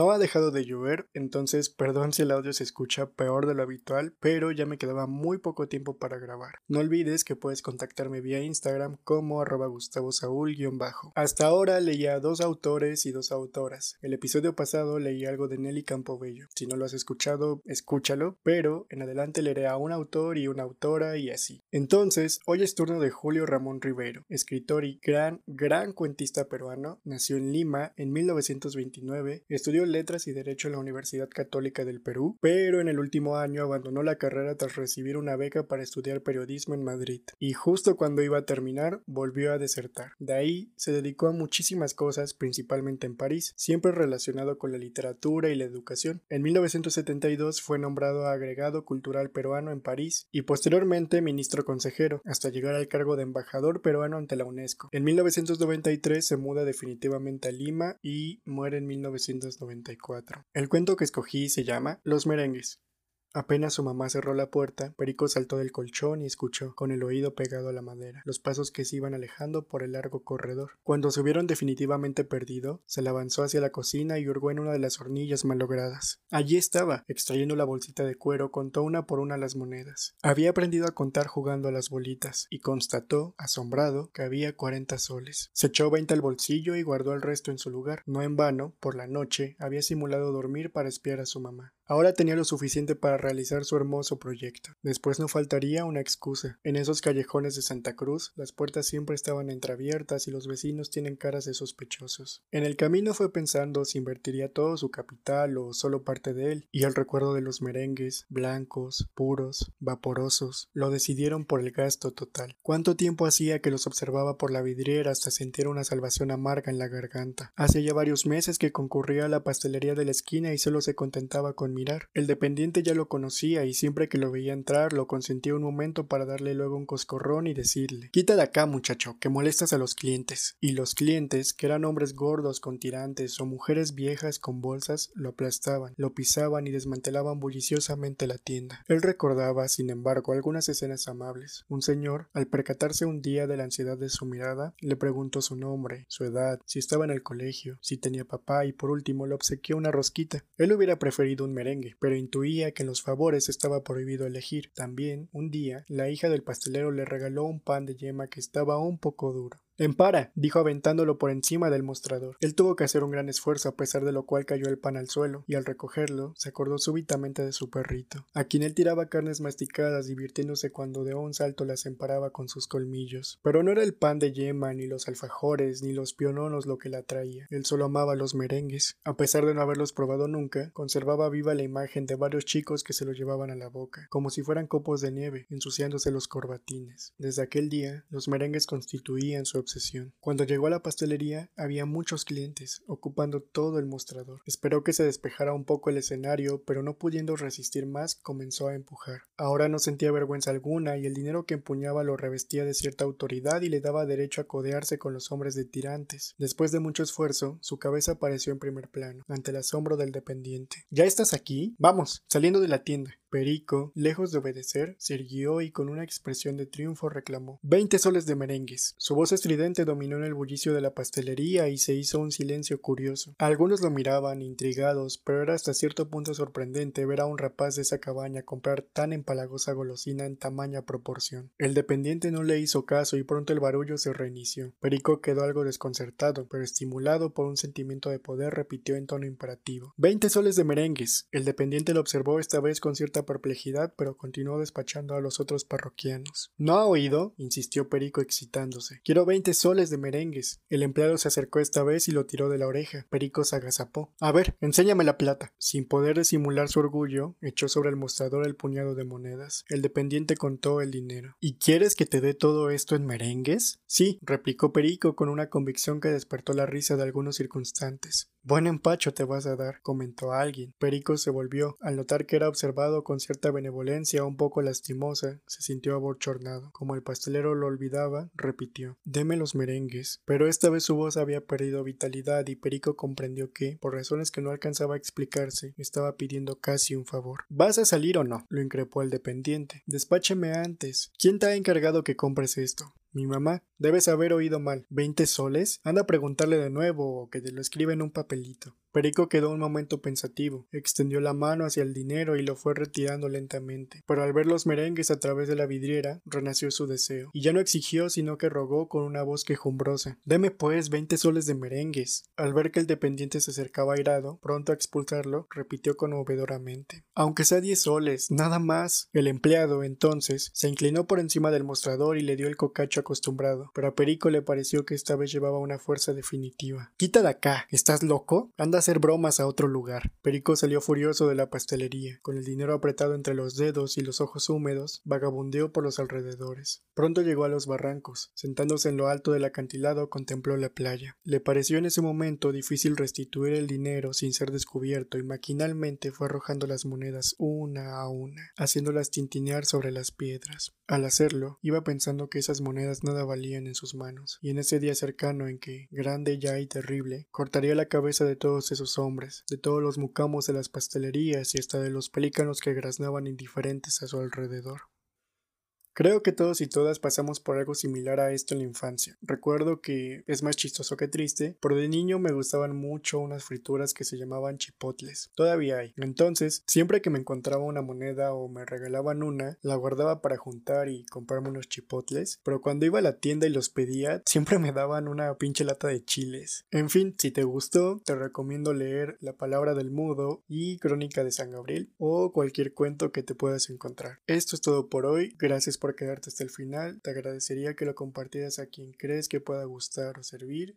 No ha dejado de llover, entonces perdón si el audio se escucha peor de lo habitual, pero ya me quedaba muy poco tiempo para grabar. No olvides que puedes contactarme vía Instagram como arroba Gustavo bajo Hasta ahora leí a dos autores y dos autoras. El episodio pasado leí algo de Nelly Campobello. Si no lo has escuchado, escúchalo, pero en adelante leeré a un autor y una autora y así. Entonces, hoy es turno de Julio Ramón Rivero, escritor y gran, gran cuentista peruano. Nació en Lima en 1929, estudió letras y derecho en la Universidad Católica del Perú, pero en el último año abandonó la carrera tras recibir una beca para estudiar periodismo en Madrid. Y justo cuando iba a terminar, volvió a desertar. De ahí se dedicó a muchísimas cosas, principalmente en París, siempre relacionado con la literatura y la educación. En 1972 fue nombrado agregado cultural peruano en París y posteriormente ministro consejero, hasta llegar al cargo de embajador peruano ante la UNESCO. En 1993 se muda definitivamente a Lima y muere en 1990. El cuento que escogí se llama Los merengues. Apenas su mamá cerró la puerta, Perico saltó del colchón y escuchó, con el oído pegado a la madera, los pasos que se iban alejando por el largo corredor. Cuando se hubieron definitivamente perdido, se le avanzó hacia la cocina y hurgó en una de las hornillas malogradas. Allí estaba, extrayendo la bolsita de cuero, contó una por una las monedas. Había aprendido a contar jugando a las bolitas, y constató, asombrado, que había cuarenta soles. Se echó veinte al bolsillo y guardó el resto en su lugar. No en vano, por la noche, había simulado dormir para espiar a su mamá. Ahora tenía lo suficiente para realizar su hermoso proyecto. Después no faltaría una excusa. En esos callejones de Santa Cruz, las puertas siempre estaban entreabiertas y los vecinos tienen caras de sospechosos. En el camino fue pensando si invertiría todo su capital o solo parte de él, y el recuerdo de los merengues, blancos, puros, vaporosos, lo decidieron por el gasto total. ¿Cuánto tiempo hacía que los observaba por la vidriera hasta sentir una salvación amarga en la garganta? Hace ya varios meses que concurría a la pastelería de la esquina y solo se contentaba con el dependiente ya lo conocía y siempre que lo veía entrar lo consentía un momento para darle luego un coscorrón y decirle Quita de acá, muchacho, que molestas a los clientes. Y los clientes, que eran hombres gordos con tirantes o mujeres viejas con bolsas, lo aplastaban, lo pisaban y desmantelaban bulliciosamente la tienda. Él recordaba, sin embargo, algunas escenas amables. Un señor, al percatarse un día de la ansiedad de su mirada, le preguntó su nombre, su edad, si estaba en el colegio, si tenía papá y por último le obsequió una rosquita. Él hubiera preferido un merengue pero intuía que en los favores estaba prohibido elegir. También, un día, la hija del pastelero le regaló un pan de yema que estaba un poco duro. Empara, dijo aventándolo por encima del mostrador. Él tuvo que hacer un gran esfuerzo a pesar de lo cual cayó el pan al suelo, y al recogerlo se acordó súbitamente de su perrito, a quien él tiraba carnes masticadas divirtiéndose cuando de un salto las emparaba con sus colmillos. Pero no era el pan de yema, ni los alfajores, ni los piononos lo que la atraía. Él solo amaba los merengues. A pesar de no haberlos probado nunca, conservaba viva la imagen de varios chicos que se los llevaban a la boca, como si fueran copos de nieve, ensuciándose los corbatines. Desde aquel día, los merengues constituían su cuando llegó a la pastelería había muchos clientes, ocupando todo el mostrador. Esperó que se despejara un poco el escenario, pero no pudiendo resistir más, comenzó a empujar. Ahora no sentía vergüenza alguna y el dinero que empuñaba lo revestía de cierta autoridad y le daba derecho a codearse con los hombres de tirantes. Después de mucho esfuerzo, su cabeza apareció en primer plano, ante el asombro del dependiente. ¿Ya estás aquí? Vamos, saliendo de la tienda. Perico, lejos de obedecer, se irguió y con una expresión de triunfo reclamó Veinte soles de merengues. Su voz estridente dominó en el bullicio de la pastelería y se hizo un silencio curioso. Algunos lo miraban, intrigados, pero era hasta cierto punto sorprendente ver a un rapaz de esa cabaña comprar tan empalagosa golosina en tamaña proporción. El dependiente no le hizo caso y pronto el barullo se reinició. Perico quedó algo desconcertado, pero estimulado por un sentimiento de poder repitió en tono imperativo Veinte soles de merengues. El dependiente lo observó esta vez con cierta perplejidad, pero continuó despachando a los otros parroquianos. ¿No ha oído? insistió Perico excitándose. Quiero veinte soles de merengues. El empleado se acercó esta vez y lo tiró de la oreja. Perico se agazapó. A ver, enséñame la plata. Sin poder disimular su orgullo, echó sobre el mostrador el puñado de monedas. El dependiente contó el dinero. ¿Y quieres que te dé todo esto en merengues? Sí, replicó Perico con una convicción que despertó la risa de algunos circunstantes. Buen empacho te vas a dar, comentó alguien. Perico se volvió. Al notar que era observado con cierta benevolencia un poco lastimosa, se sintió abochornado. Como el pastelero lo olvidaba, repitió Deme los merengues. Pero esta vez su voz había perdido vitalidad y Perico comprendió que, por razones que no alcanzaba a explicarse, estaba pidiendo casi un favor. ¿Vas a salir o no? lo increpó el dependiente. Despácheme antes. ¿Quién te ha encargado que compres esto? Mi mamá. Debes haber oído mal. ¿Veinte soles? Anda a preguntarle de nuevo o que te lo escriba en un papelito. Perico quedó un momento pensativo, extendió la mano hacia el dinero y lo fue retirando lentamente. Pero al ver los merengues a través de la vidriera, renació su deseo, y ya no exigió sino que rogó con una voz quejumbrosa Deme pues veinte soles de merengues. Al ver que el dependiente se acercaba airado, pronto a expulsarlo, repitió conmovedoramente Aunque sea diez soles, nada más. El empleado, entonces, se inclinó por encima del mostrador y le dio el cocacho acostumbrado, pero a Perico le pareció que esta vez llevaba una fuerza definitiva. Quita de acá, ¿estás loco? Anda hacer bromas a otro lugar. Perico salió furioso de la pastelería, con el dinero apretado entre los dedos y los ojos húmedos, vagabundeó por los alrededores. Pronto llegó a los barrancos. Sentándose en lo alto del acantilado contempló la playa. Le pareció en ese momento difícil restituir el dinero sin ser descubierto y maquinalmente fue arrojando las monedas una a una, haciéndolas tintinear sobre las piedras. Al hacerlo, iba pensando que esas monedas nada valían en sus manos, y en ese día cercano en que, grande ya y terrible, cortaría la cabeza de todos esos hombres, de todos los mucamos de las pastelerías y hasta de los pelícanos que graznaban indiferentes a su alrededor. Creo que todos y todas pasamos por algo similar a esto en la infancia. Recuerdo que es más chistoso que triste, pero de niño me gustaban mucho unas frituras que se llamaban chipotles. Todavía hay. Entonces, siempre que me encontraba una moneda o me regalaban una, la guardaba para juntar y comprarme unos chipotles, pero cuando iba a la tienda y los pedía, siempre me daban una pinche lata de chiles. En fin, si te gustó, te recomiendo leer La palabra del mudo y Crónica de San Gabriel o cualquier cuento que te puedas encontrar. Esto es todo por hoy. Gracias por quedarte hasta el final. Te agradecería que lo compartieras a quien crees que pueda gustar o servir.